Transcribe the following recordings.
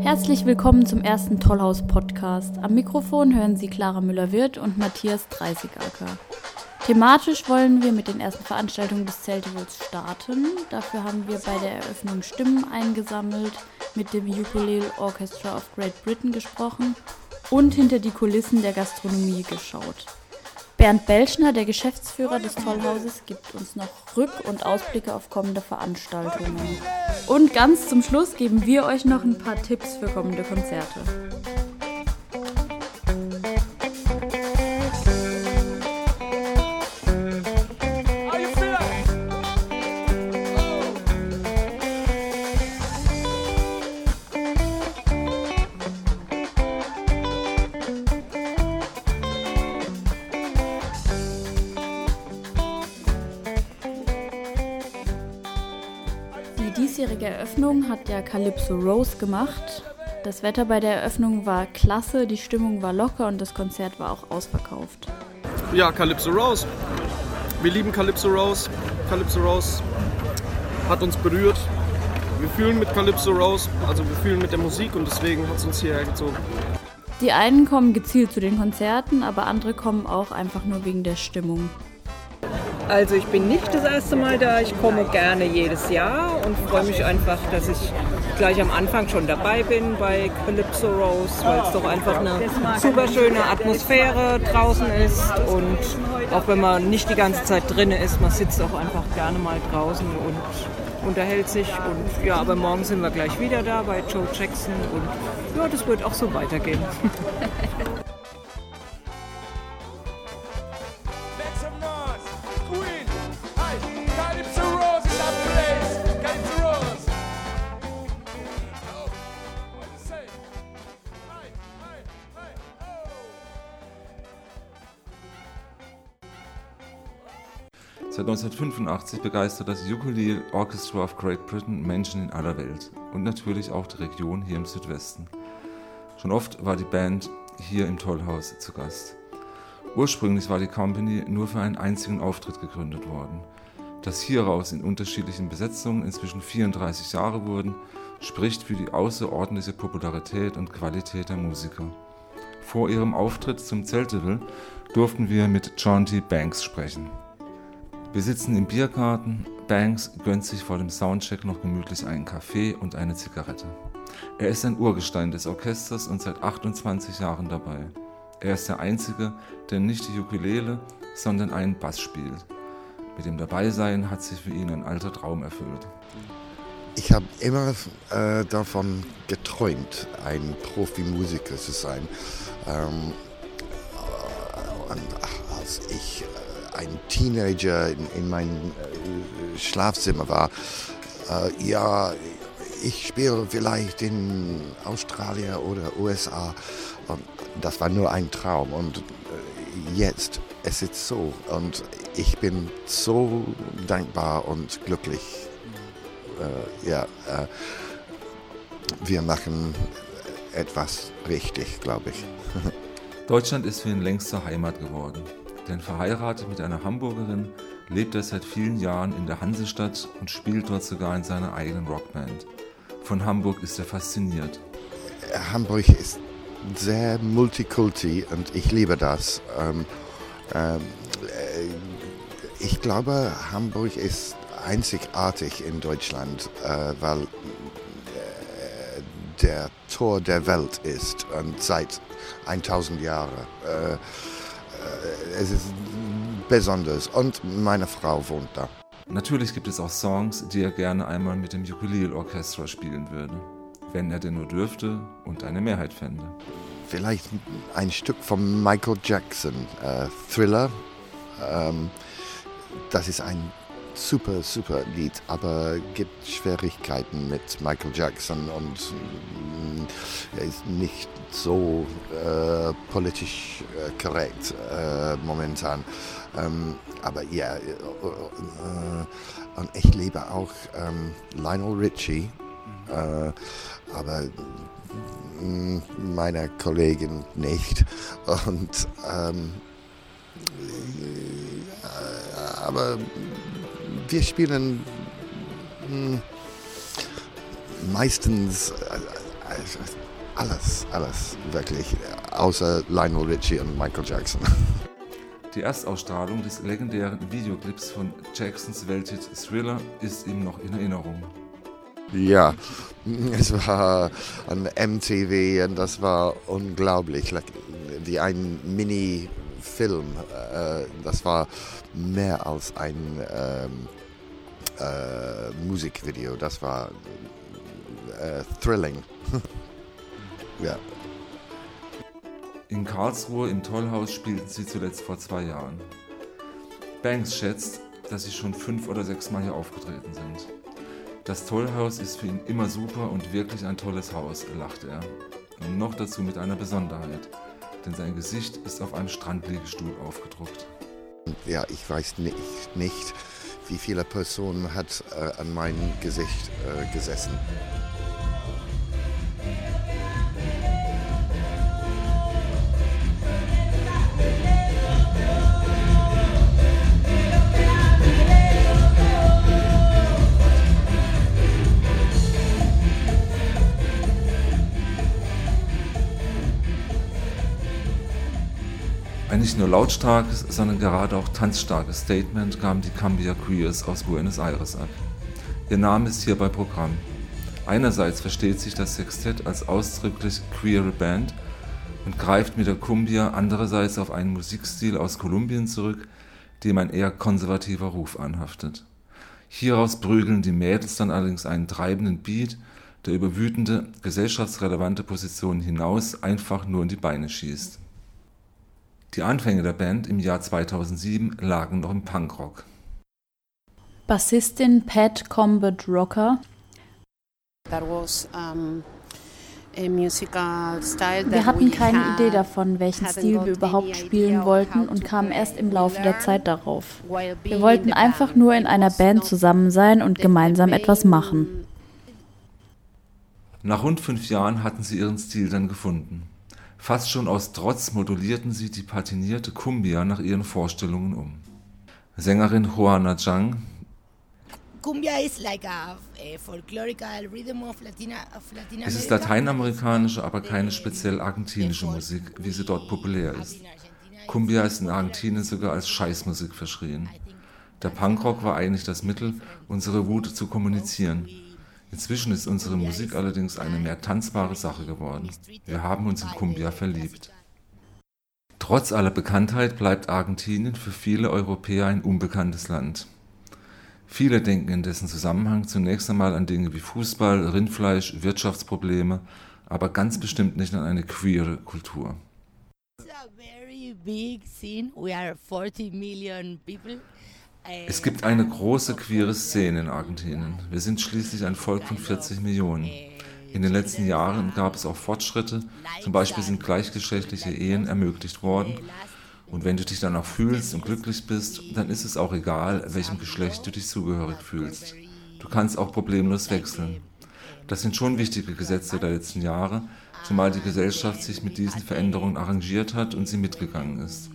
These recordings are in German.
Herzlich willkommen zum ersten Tollhaus-Podcast. Am Mikrofon hören Sie Clara Müller-Wirth und Matthias Dreißigacker. Thematisch wollen wir mit den ersten Veranstaltungen des Zeltivals starten. Dafür haben wir bei der Eröffnung Stimmen eingesammelt, mit dem Ukulele Orchestra of Great Britain gesprochen und hinter die Kulissen der Gastronomie geschaut. Bernd Belschner, der Geschäftsführer des Tollhauses, gibt uns noch Rück- und Ausblicke auf kommende Veranstaltungen. Und ganz zum Schluss geben wir euch noch ein paar Tipps für kommende Konzerte. Diesjährige Eröffnung hat ja Calypso Rose gemacht. Das Wetter bei der Eröffnung war klasse, die Stimmung war locker und das Konzert war auch ausverkauft. Ja, Calypso Rose. Wir lieben Calypso Rose. Calypso Rose hat uns berührt. Wir fühlen mit Calypso Rose, also wir fühlen mit der Musik und deswegen hat es uns hierher gezogen. Die einen kommen gezielt zu den Konzerten, aber andere kommen auch einfach nur wegen der Stimmung. Also ich bin nicht das erste Mal da, ich komme gerne jedes Jahr und freue mich einfach, dass ich gleich am Anfang schon dabei bin bei Calypso Rose, weil es doch einfach eine super schöne Atmosphäre draußen ist. Und auch wenn man nicht die ganze Zeit drin ist, man sitzt auch einfach gerne mal draußen und unterhält sich. Und ja, aber morgen sind wir gleich wieder da bei Joe Jackson. Und ja, das wird auch so weitergehen. 1985 begeistert das Ukulele Orchestra of Great Britain Menschen in aller Welt und natürlich auch die Region hier im Südwesten. Schon oft war die Band hier im Tollhaus zu Gast. Ursprünglich war die Company nur für einen einzigen Auftritt gegründet worden. Dass hieraus in unterschiedlichen Besetzungen inzwischen 34 Jahre wurden, spricht für die außerordentliche Popularität und Qualität der Musiker. Vor ihrem Auftritt zum Zelteville durften wir mit John. Banks sprechen. Wir sitzen im Biergarten. Banks gönnt sich vor dem Soundcheck noch gemütlich einen Kaffee und eine Zigarette. Er ist ein Urgestein des Orchesters und seit 28 Jahren dabei. Er ist der Einzige, der nicht die Ukulele, sondern einen Bass spielt. Mit dem Dabeisein hat sich für ihn ein alter Traum erfüllt. Ich habe immer äh, davon geträumt, ein Profimusiker zu sein. Ähm, und, ach, als ich äh, ein Teenager in, in mein äh, Schlafzimmer war, äh, ja, ich spiele vielleicht in Australien oder USA. Und das war nur ein Traum. Und äh, jetzt, es ist so. Und ich bin so dankbar und glücklich. Äh, ja, äh, wir machen etwas richtig, glaube ich. Deutschland ist für ihn längst zur Heimat geworden. Denn verheiratet mit einer Hamburgerin lebt er seit vielen Jahren in der Hansestadt und spielt dort sogar in seiner eigenen Rockband. Von Hamburg ist er fasziniert. Hamburg ist sehr multikulti und ich liebe das. Ähm, ähm, äh, ich glaube, Hamburg ist einzigartig in Deutschland, äh, weil äh, der Tor der Welt ist und seit 1000 Jahren. Äh, es ist besonders und meine Frau wohnt da. Natürlich gibt es auch Songs, die er gerne einmal mit dem Ukulele-Orchester spielen würde, wenn er denn nur dürfte und eine Mehrheit fände. Vielleicht ein Stück von Michael Jackson, äh, Thriller. Ähm, das ist ein super, super Lied, aber gibt Schwierigkeiten mit Michael Jackson und mm, er ist nicht so äh, politisch äh, korrekt äh, momentan. Ähm, aber ja, äh, und ich liebe auch ähm, Lionel Richie, äh, aber mm, meine Kollegin nicht. Und ähm, äh, aber wir spielen hm, meistens alles, alles, wirklich, außer Lionel Richie und Michael Jackson. Die Erstausstrahlung des legendären Videoclips von Jacksons Welthit Thriller ist ihm noch in Erinnerung. Ja, es war an MTV und das war unglaublich. Die ein Mini-Film, äh, das war mehr als ein ähm, äh, Musikvideo, das war äh, thrilling. ja. In Karlsruhe im Tollhaus spielten sie zuletzt vor zwei Jahren. Banks schätzt, dass sie schon fünf oder sechs Mal hier aufgetreten sind. Das Tollhaus ist für ihn immer super und wirklich ein tolles Haus, lacht er. Und noch dazu mit einer Besonderheit, denn sein Gesicht ist auf einem Strandliegestuhl aufgedruckt. Ja, ich weiß nicht, nicht wie viele Personen hat äh, an meinem Gesicht äh, gesessen. Ein nicht nur lautstarkes, sondern gerade auch tanzstarkes Statement gaben die Cambia Queers aus Buenos Aires ab. Ihr Name ist hier bei Programm. Einerseits versteht sich das Sextett als ausdrücklich queere Band und greift mit der Cumbia andererseits auf einen Musikstil aus Kolumbien zurück, dem ein eher konservativer Ruf anhaftet. Hieraus prügeln die Mädels dann allerdings einen treibenden Beat, der über wütende, gesellschaftsrelevante Positionen hinaus einfach nur in die Beine schießt. Die Anfänge der Band im Jahr 2007 lagen noch im Punkrock. Bassistin Pat Combat Rocker. Wir hatten keine Idee davon, welchen Stil wir überhaupt spielen wollten und kamen erst im Laufe der Zeit darauf. Wir wollten einfach nur in einer Band zusammen sein und gemeinsam etwas machen. Nach rund fünf Jahren hatten sie ihren Stil dann gefunden. Fast schon aus Trotz modulierten sie die patinierte Cumbia nach ihren Vorstellungen um. Sängerin Juana Zhang es ist lateinamerikanische, aber keine speziell argentinische Musik, wie sie dort populär ist. Cumbia ist in Argentinien sogar als Scheißmusik verschrien. Der Punkrock war eigentlich das Mittel, unsere Wut zu kommunizieren. Inzwischen ist unsere Musik allerdings eine mehr tanzbare Sache geworden. Wir haben uns in Cumbia verliebt. Trotz aller Bekanntheit bleibt Argentinien für viele Europäer ein unbekanntes Land. Viele denken in dessen Zusammenhang zunächst einmal an Dinge wie Fußball, Rindfleisch, Wirtschaftsprobleme, aber ganz bestimmt nicht an eine queere Kultur. It's a very big scene. We are 40 million people. Es gibt eine große queere Szene in Argentinien. Wir sind schließlich ein Volk von 40 Millionen. In den letzten Jahren gab es auch Fortschritte, zum Beispiel sind gleichgeschlechtliche Ehen ermöglicht worden. Und wenn du dich dann auch fühlst und glücklich bist, dann ist es auch egal, welchem Geschlecht du dich zugehörig fühlst. Du kannst auch problemlos wechseln. Das sind schon wichtige Gesetze der letzten Jahre, zumal die Gesellschaft sich mit diesen Veränderungen arrangiert hat und sie mitgegangen ist.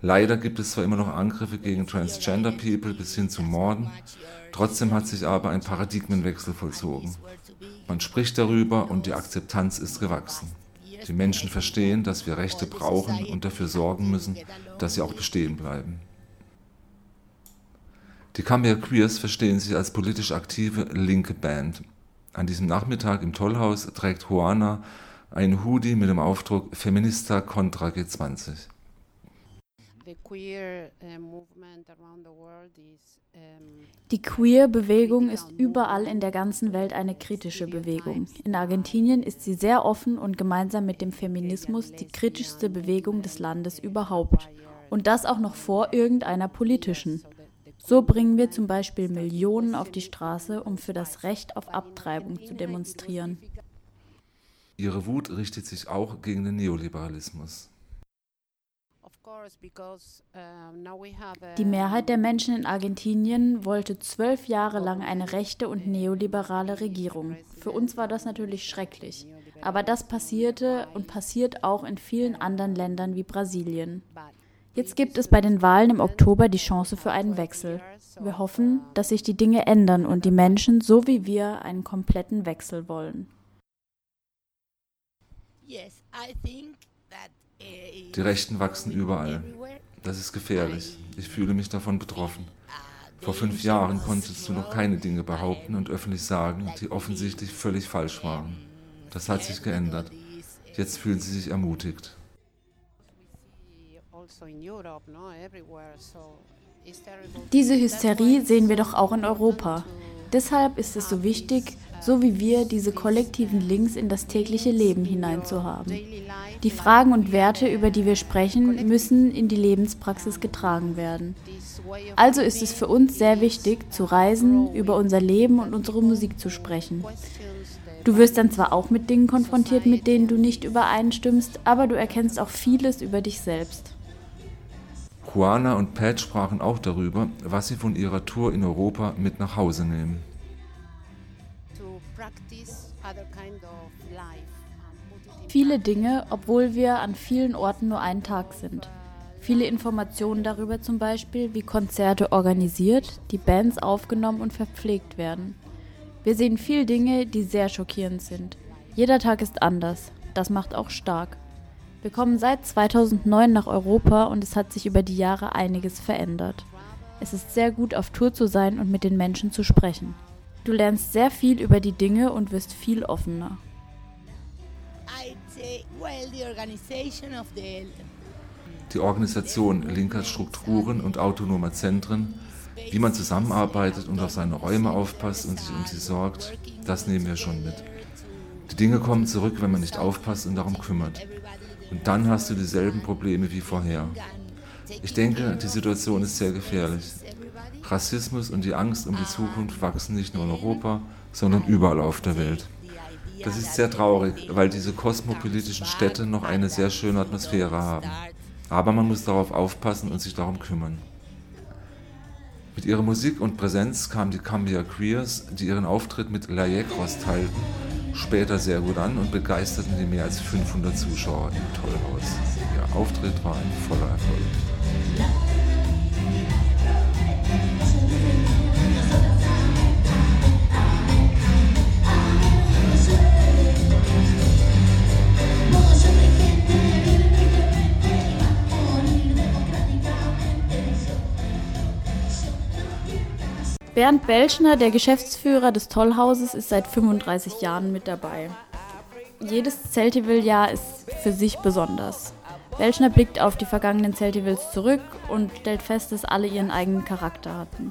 Leider gibt es zwar immer noch Angriffe gegen Transgender People bis hin zu Morden, trotzdem hat sich aber ein Paradigmenwechsel vollzogen. Man spricht darüber und die Akzeptanz ist gewachsen. Die Menschen verstehen, dass wir Rechte brauchen und dafür sorgen müssen, dass sie auch bestehen bleiben. Die Cambia Queers verstehen sich als politisch aktive linke Band. An diesem Nachmittag im Tollhaus trägt Juana einen Hoodie mit dem Aufdruck Feminista contra G20. Die Queer-Bewegung ist überall in der ganzen Welt eine kritische Bewegung. In Argentinien ist sie sehr offen und gemeinsam mit dem Feminismus die kritischste Bewegung des Landes überhaupt. Und das auch noch vor irgendeiner politischen. So bringen wir zum Beispiel Millionen auf die Straße, um für das Recht auf Abtreibung zu demonstrieren. Ihre Wut richtet sich auch gegen den Neoliberalismus. Die Mehrheit der Menschen in Argentinien wollte zwölf Jahre lang eine rechte und neoliberale Regierung. Für uns war das natürlich schrecklich. Aber das passierte und passiert auch in vielen anderen Ländern wie Brasilien. Jetzt gibt es bei den Wahlen im Oktober die Chance für einen Wechsel. Wir hoffen, dass sich die Dinge ändern und die Menschen, so wie wir, einen kompletten Wechsel wollen. Die Rechten wachsen überall. Das ist gefährlich. Ich fühle mich davon betroffen. Vor fünf Jahren konntest du noch keine Dinge behaupten und öffentlich sagen, die offensichtlich völlig falsch waren. Das hat sich geändert. Jetzt fühlen sie sich ermutigt. Diese Hysterie sehen wir doch auch in Europa. Deshalb ist es so wichtig, so wie wir, diese kollektiven Links in das tägliche Leben hineinzuhaben. Die Fragen und Werte, über die wir sprechen, müssen in die Lebenspraxis getragen werden. Also ist es für uns sehr wichtig, zu reisen, über unser Leben und unsere Musik zu sprechen. Du wirst dann zwar auch mit Dingen konfrontiert, mit denen du nicht übereinstimmst, aber du erkennst auch vieles über dich selbst. Juana und Pat sprachen auch darüber, was sie von ihrer Tour in Europa mit nach Hause nehmen. Viele Dinge, obwohl wir an vielen Orten nur einen Tag sind. Viele Informationen darüber zum Beispiel, wie Konzerte organisiert, die Bands aufgenommen und verpflegt werden. Wir sehen viele Dinge, die sehr schockierend sind. Jeder Tag ist anders. Das macht auch stark. Wir kommen seit 2009 nach Europa und es hat sich über die Jahre einiges verändert. Es ist sehr gut, auf Tour zu sein und mit den Menschen zu sprechen. Du lernst sehr viel über die Dinge und wirst viel offener. Die Organisation linker Strukturen und autonomer Zentren, wie man zusammenarbeitet und auf seine Räume aufpasst und sich um sie sorgt, das nehmen wir schon mit. Die Dinge kommen zurück, wenn man nicht aufpasst und darum kümmert. Und dann hast du dieselben Probleme wie vorher. Ich denke, die Situation ist sehr gefährlich. Rassismus und die Angst um die Zukunft wachsen nicht nur in Europa, sondern überall auf der Welt. Das ist sehr traurig, weil diese kosmopolitischen Städte noch eine sehr schöne Atmosphäre haben. Aber man muss darauf aufpassen und sich darum kümmern. Mit ihrer Musik und Präsenz kamen die Cambia Queers, die ihren Auftritt mit La Yecros teilten, später sehr gut an und begeisterten die mehr als 500 Zuschauer im Tollhaus. Ihr Auftritt war ein voller Erfolg. Bernd Belschner, der Geschäftsführer des Tollhauses, ist seit 35 Jahren mit dabei. Jedes Zeltival-Jahr ist für sich besonders. Belschner blickt auf die vergangenen Zeltivals zurück und stellt fest, dass alle ihren eigenen Charakter hatten.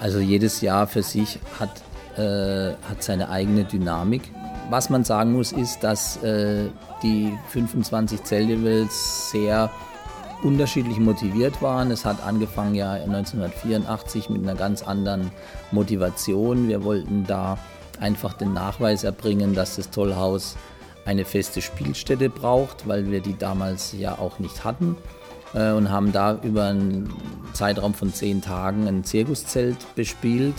Also jedes Jahr für sich hat, äh, hat seine eigene Dynamik. Was man sagen muss, ist, dass äh, die 25 Zeltivals sehr unterschiedlich motiviert waren. Es hat angefangen ja 1984 mit einer ganz anderen Motivation. Wir wollten da einfach den Nachweis erbringen, dass das Tollhaus eine feste Spielstätte braucht, weil wir die damals ja auch nicht hatten äh, und haben da über einen Zeitraum von zehn Tagen ein Zirkuszelt bespielt.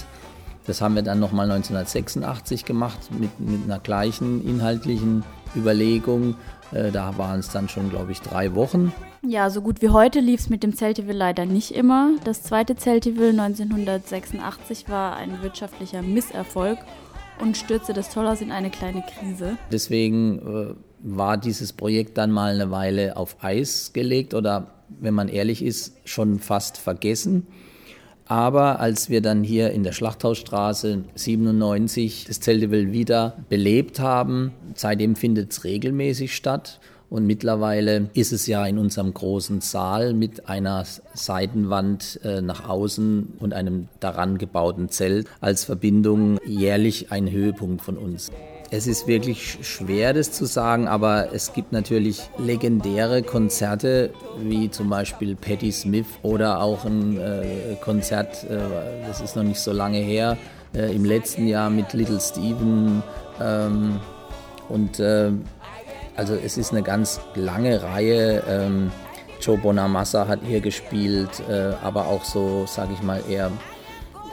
Das haben wir dann nochmal 1986 gemacht mit, mit einer gleichen inhaltlichen Überlegung. Äh, da waren es dann schon, glaube ich, drei Wochen. Ja, so gut wie heute lief es mit dem Zeltival leider nicht immer. Das zweite Zeltival 1986 war ein wirtschaftlicher Misserfolg und stürzte das Tollhaus in eine kleine Krise. Deswegen äh, war dieses Projekt dann mal eine Weile auf Eis gelegt oder, wenn man ehrlich ist, schon fast vergessen. Aber als wir dann hier in der Schlachthausstraße 97 das Zeltival wieder belebt haben, seitdem findet es regelmäßig statt. Und mittlerweile ist es ja in unserem großen Saal mit einer Seitenwand äh, nach außen und einem daran gebauten Zelt als Verbindung jährlich ein Höhepunkt von uns. Es ist wirklich schwer, das zu sagen, aber es gibt natürlich legendäre Konzerte, wie zum Beispiel Patti Smith oder auch ein äh, Konzert, äh, das ist noch nicht so lange her, äh, im letzten Jahr mit Little Steven. Ähm, und äh, also es ist eine ganz lange Reihe. Ähm, Joe Bonamassa hat hier gespielt, äh, aber auch so, sage ich mal, eher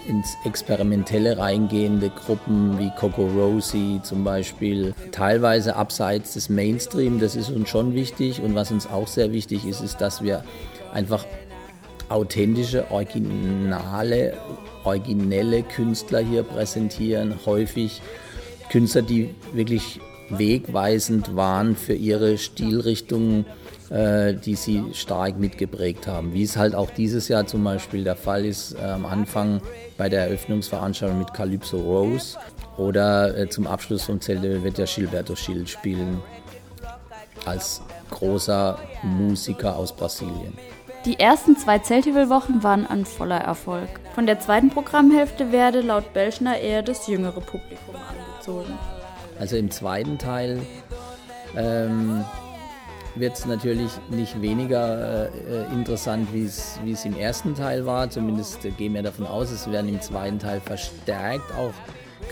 ins Experimentelle reingehende Gruppen wie Coco Rosie zum Beispiel, teilweise abseits des Mainstream, das ist uns schon wichtig. Und was uns auch sehr wichtig ist, ist, dass wir einfach authentische, originale, originelle Künstler hier präsentieren, häufig Künstler, die wirklich wegweisend waren für ihre Stilrichtungen, äh, die sie stark mitgeprägt haben. Wie es halt auch dieses Jahr zum Beispiel der Fall ist, äh, am Anfang bei der Eröffnungsveranstaltung mit Calypso Rose oder äh, zum Abschluss vom Zelte wird ja Gilberto Gil spielen als großer Musiker aus Brasilien. Die ersten zwei Zeltival-Wochen waren ein voller Erfolg. Von der zweiten Programmhälfte werde laut Belschner eher das jüngere Publikum angezogen. Also im zweiten Teil ähm, wird es natürlich nicht weniger äh, interessant, wie es im ersten Teil war. Zumindest äh, gehen wir davon aus, es werden im zweiten Teil verstärkt auch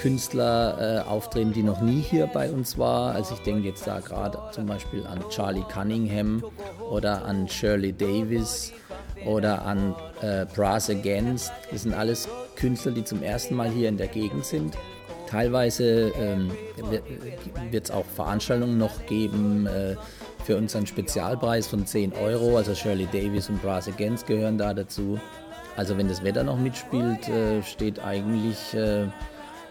Künstler äh, auftreten, die noch nie hier bei uns war. Also ich denke jetzt da gerade zum Beispiel an Charlie Cunningham oder an Shirley Davis oder an äh, Brass Against. Das sind alles Künstler, die zum ersten Mal hier in der Gegend sind. Teilweise ähm, wird es auch Veranstaltungen noch geben äh, für unseren Spezialpreis von 10 Euro. Also Shirley Davis und Brass Against gehören da dazu. Also wenn das Wetter noch mitspielt, äh, steht eigentlich äh,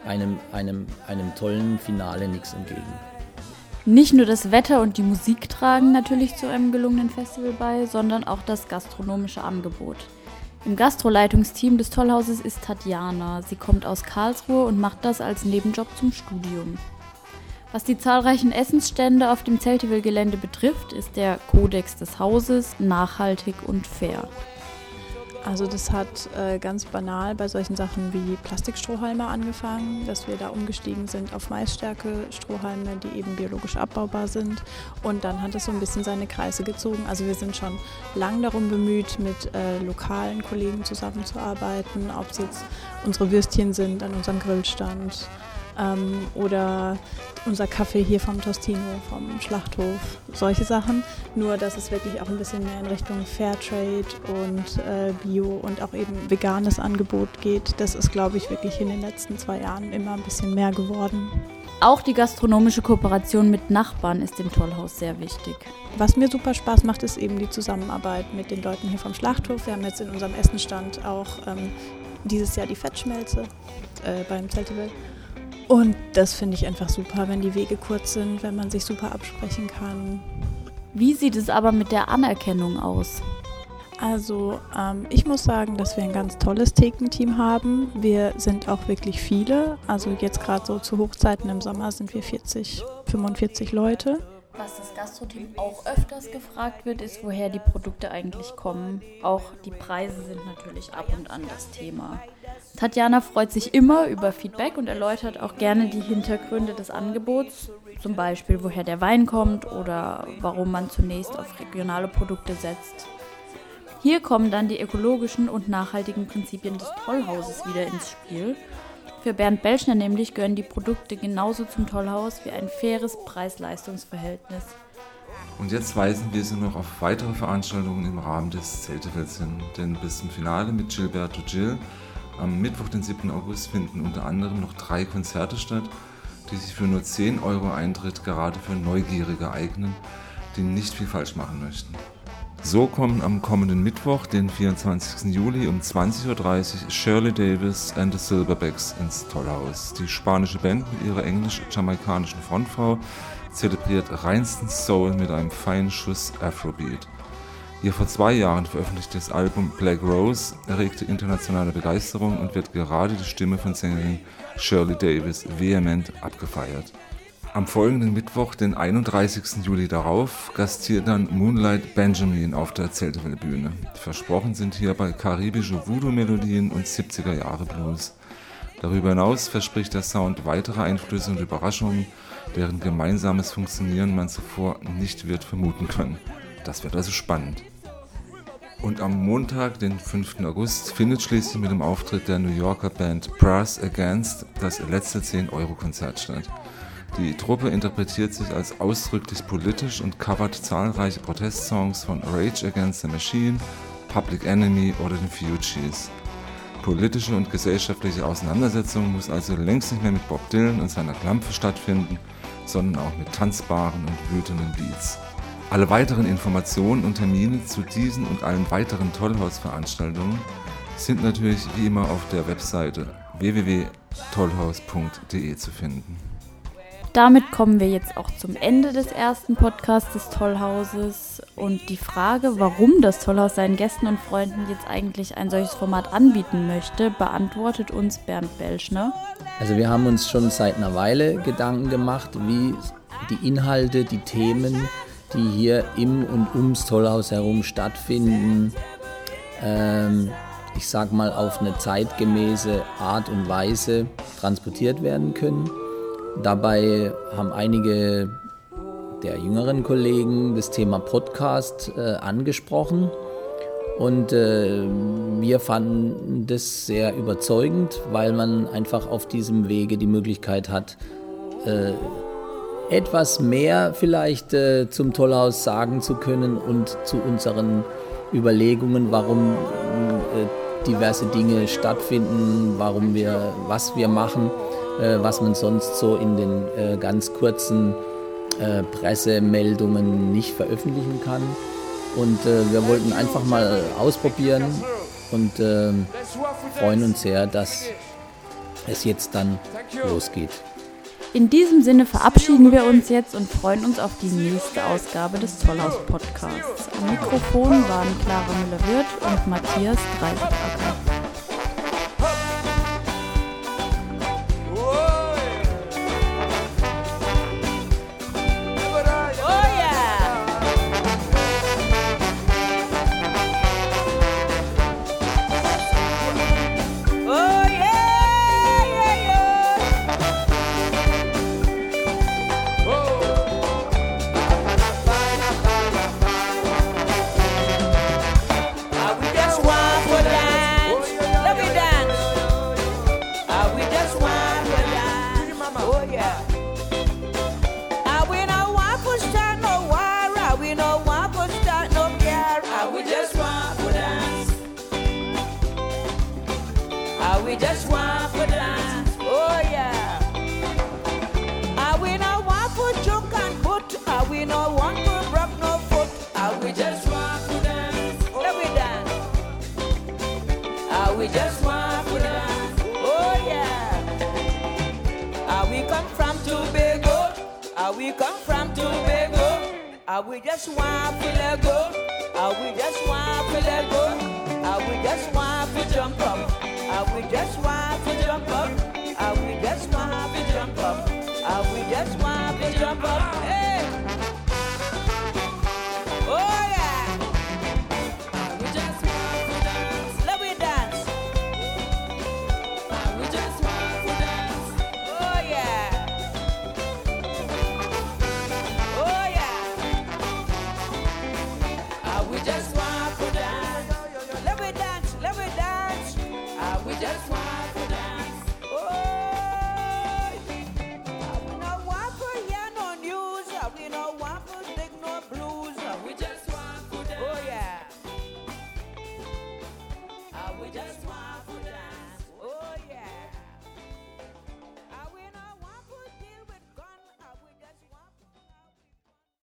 einem, einem, einem tollen Finale nichts entgegen. Nicht nur das Wetter und die Musik tragen natürlich zu einem gelungenen Festival bei, sondern auch das gastronomische Angebot. Im Gastroleitungsteam des Tollhauses ist Tatjana. Sie kommt aus Karlsruhe und macht das als Nebenjob zum Studium. Was die zahlreichen Essensstände auf dem Zeltival-Gelände betrifft, ist der Kodex des Hauses nachhaltig und fair. Also das hat äh, ganz banal bei solchen Sachen wie Plastikstrohhalme angefangen, dass wir da umgestiegen sind auf Maisstärke-Strohhalme, die eben biologisch abbaubar sind. Und dann hat es so ein bisschen seine Kreise gezogen. Also wir sind schon lang darum bemüht, mit äh, lokalen Kollegen zusammenzuarbeiten, ob es jetzt unsere Würstchen sind an unserem Grillstand ähm, oder unser Kaffee hier vom Tostino, vom Schlachthof, solche Sachen. Nur, dass es wirklich auch ein bisschen mehr in Richtung Fairtrade und äh, Bio und auch eben veganes Angebot geht. Das ist, glaube ich, wirklich in den letzten zwei Jahren immer ein bisschen mehr geworden. Auch die gastronomische Kooperation mit Nachbarn ist dem Tollhaus sehr wichtig. Was mir super Spaß macht, ist eben die Zusammenarbeit mit den Leuten hier vom Schlachthof. Wir haben jetzt in unserem Essenstand auch ähm, dieses Jahr die Fettschmelze äh, beim Zeltival. Und das finde ich einfach super, wenn die Wege kurz sind, wenn man sich super absprechen kann. Wie sieht es aber mit der Anerkennung aus? Also ähm, ich muss sagen, dass wir ein ganz tolles Thekenteam haben. Wir sind auch wirklich viele. Also jetzt gerade so zu Hochzeiten im Sommer sind wir 40, 45 Leute. Was das Gastroteam auch öfters gefragt wird, ist, woher die Produkte eigentlich kommen. Auch die Preise sind natürlich ab und an das Thema. Tatjana freut sich immer über Feedback und erläutert auch gerne die Hintergründe des Angebots, zum Beispiel woher der Wein kommt oder warum man zunächst auf regionale Produkte setzt. Hier kommen dann die ökologischen und nachhaltigen Prinzipien des Tollhauses wieder ins Spiel für Bernd Belschner nämlich gehören die Produkte genauso zum Tollhaus wie ein faires Preis-Leistungs-Verhältnis. Und jetzt weisen wir Sie noch auf weitere Veranstaltungen im Rahmen des Zeltefels hin. Denn bis zum Finale mit Gilberto Gil am Mittwoch, den 7. August, finden unter anderem noch drei Konzerte statt, die sich für nur 10 Euro Eintritt gerade für Neugierige eignen, die nicht viel falsch machen möchten. So kommen am kommenden Mittwoch, den 24. Juli um 20.30 Uhr Shirley Davis and the Silverbacks ins Tollhaus. Die spanische Band mit ihrer englisch-jamaikanischen Frontfrau zelebriert reinsten Soul mit einem feinen Schuss Afrobeat. Ihr vor zwei Jahren veröffentlichtes Album Black Rose erregte internationale Begeisterung und wird gerade die Stimme von Sängerin Shirley Davis vehement abgefeiert. Am folgenden Mittwoch, den 31. Juli darauf, gastiert dann Moonlight Benjamin auf der Zeltewelle-Bühne. Versprochen sind hierbei karibische Voodoo-Melodien und 70er-Jahre-Blues. Darüber hinaus verspricht der Sound weitere Einflüsse und Überraschungen, deren gemeinsames Funktionieren man zuvor nicht wird vermuten können. Das wird also spannend. Und am Montag, den 5. August, findet schließlich mit dem Auftritt der New Yorker Band Brass Against das letzte 10-Euro-Konzert statt. Die Truppe interpretiert sich als ausdrücklich politisch und covert zahlreiche Protestsongs von Rage Against the Machine, Public Enemy oder den Fugees. Politische und gesellschaftliche Auseinandersetzung muss also längst nicht mehr mit Bob Dylan und seiner Klampfe stattfinden, sondern auch mit tanzbaren und wütenden Beats. Alle weiteren Informationen und Termine zu diesen und allen weiteren Tollhausveranstaltungen sind natürlich wie immer auf der Webseite www.tollhaus.de zu finden. Damit kommen wir jetzt auch zum Ende des ersten Podcasts des Tollhauses. Und die Frage, warum das Tollhaus seinen Gästen und Freunden jetzt eigentlich ein solches Format anbieten möchte, beantwortet uns Bernd Belschner. Also wir haben uns schon seit einer Weile Gedanken gemacht, wie die Inhalte, die Themen, die hier im und ums Tollhaus herum stattfinden, ähm, ich sag mal auf eine zeitgemäße Art und Weise transportiert werden können. Dabei haben einige der jüngeren Kollegen das Thema Podcast äh, angesprochen. Und äh, wir fanden das sehr überzeugend, weil man einfach auf diesem Wege die Möglichkeit hat, äh, etwas mehr vielleicht äh, zum Tollhaus sagen zu können und zu unseren Überlegungen, warum äh, diverse Dinge stattfinden, warum wir, was wir machen, was man sonst so in den äh, ganz kurzen äh, Pressemeldungen nicht veröffentlichen kann. Und äh, wir wollten einfach mal ausprobieren und ähm, freuen uns sehr, dass es jetzt dann losgeht. In diesem Sinne verabschieden wir uns jetzt und freuen uns auf die nächste Ausgabe des Zollhaus Podcasts. Am Mikrofon waren Clara Müller-Wirth und Matthias Dreisacker. Oh yeah. We not want and put. We not want no foot. We just want to dance. Let dance. We just want to dance. Oh yeah. We come from Tobago. We come from Tobago. We just want to go. We just want to let go jump up. Uh, we just want to jump up. Uh, we just want to jump up. Uh, we just want to jump up. Hey.